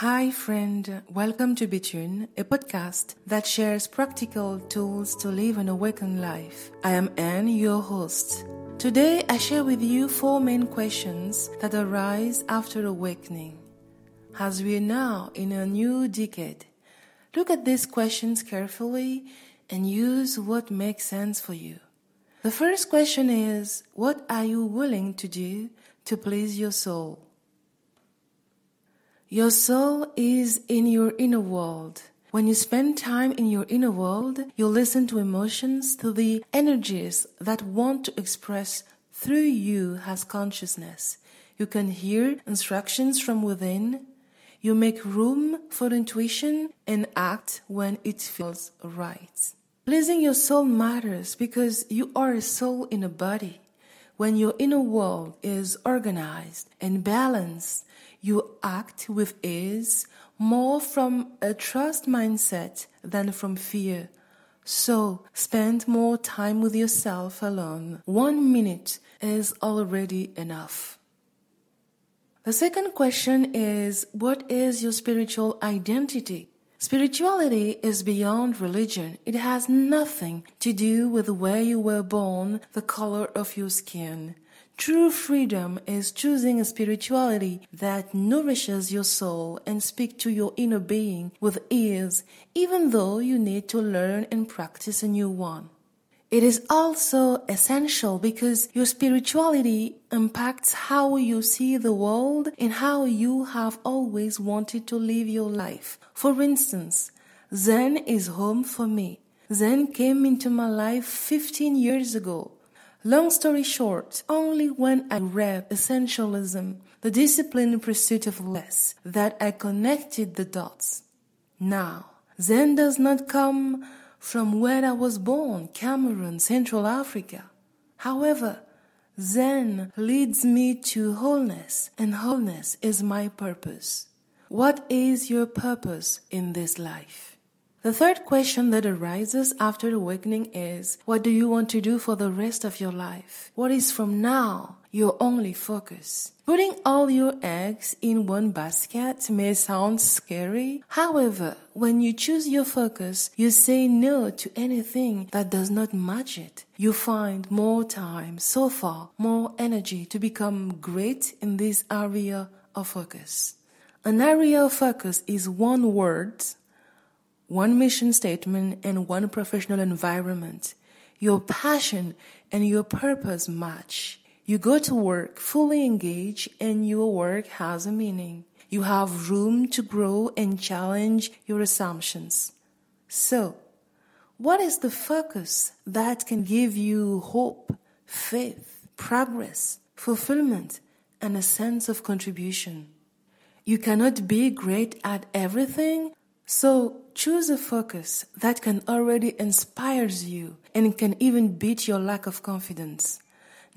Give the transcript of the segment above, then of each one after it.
Hi, friend. Welcome to Betune, a podcast that shares practical tools to live an awakened life. I am Anne, your host. Today, I share with you four main questions that arise after awakening. As we are now in a new decade, look at these questions carefully and use what makes sense for you. The first question is What are you willing to do to please your soul? Your soul is in your inner world. When you spend time in your inner world, you listen to emotions, to the energies that want to express through you as consciousness. You can hear instructions from within. You make room for intuition and act when it feels right. Pleasing your soul matters because you are a soul in a body. When your inner world is organized and balanced, you act with ease more from a trust mindset than from fear. So spend more time with yourself alone. One minute is already enough. The second question is What is your spiritual identity? Spirituality is beyond religion. It has nothing to do with where you were born, the color of your skin. True freedom is choosing a spirituality that nourishes your soul and speak to your inner being with ears, even though you need to learn and practice a new one. It is also essential because your spirituality impacts how you see the world and how you have always wanted to live your life. For instance, Zen is home for me. Zen came into my life 15 years ago. Long story short, only when I read Essentialism, the disciplined pursuit of less, that I connected the dots. Now, Zen does not come from where I was born, Cameroon, Central Africa. However, Zen leads me to wholeness, and wholeness is my purpose. What is your purpose in this life? The third question that arises after awakening is What do you want to do for the rest of your life? What is from now your only focus? Putting all your eggs in one basket may sound scary. However, when you choose your focus, you say no to anything that does not match it. You find more time, so far, more energy to become great in this area of focus. An area of focus is one word one mission statement and one professional environment. Your passion and your purpose match. You go to work fully engaged and your work has a meaning. You have room to grow and challenge your assumptions. So, what is the focus that can give you hope, faith, progress, fulfillment, and a sense of contribution? You cannot be great at everything, so choose a focus that can already inspires you and can even beat your lack of confidence.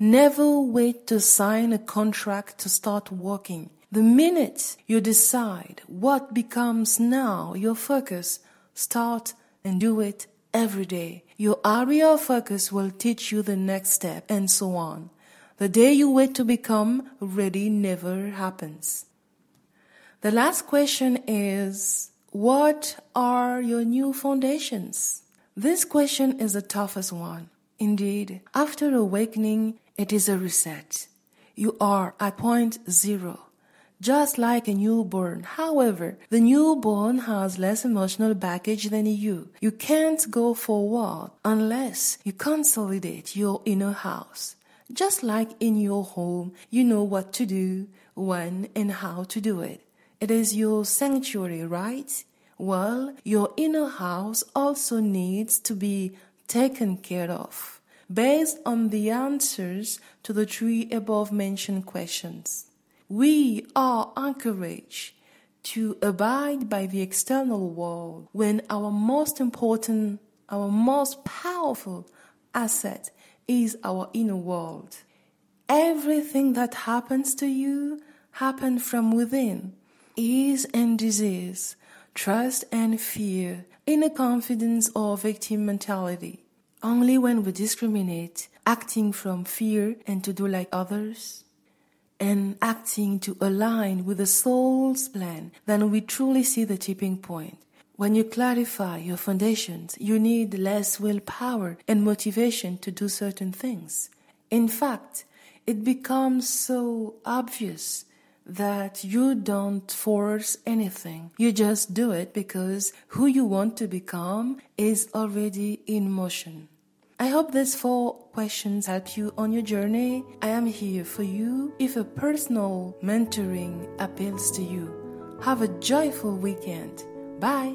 Never wait to sign a contract to start working. The minute you decide what becomes now your focus, start and do it every day. Your area of focus will teach you the next step and so on. The day you wait to become ready never happens. The last question is what are your new foundations? This question is the toughest one. Indeed, after awakening, it is a reset. You are at point zero, just like a newborn. However, the newborn has less emotional baggage than you. You can't go forward unless you consolidate your inner house. Just like in your home, you know what to do, when, and how to do it. It is your sanctuary, right? Well, your inner house also needs to be taken care of based on the answers to the three above mentioned questions. We are encouraged to abide by the external world when our most important, our most powerful asset is our inner world. Everything that happens to you happened from within. Ease and disease, trust and fear, inner confidence or victim mentality. Only when we discriminate, acting from fear and to do like others, and acting to align with the soul's plan, then we truly see the tipping point. When you clarify your foundations, you need less willpower and motivation to do certain things. In fact, it becomes so obvious that you don't force anything. You just do it because who you want to become is already in motion. I hope these four questions help you on your journey. I am here for you if a personal mentoring appeals to you. Have a joyful weekend. Bye.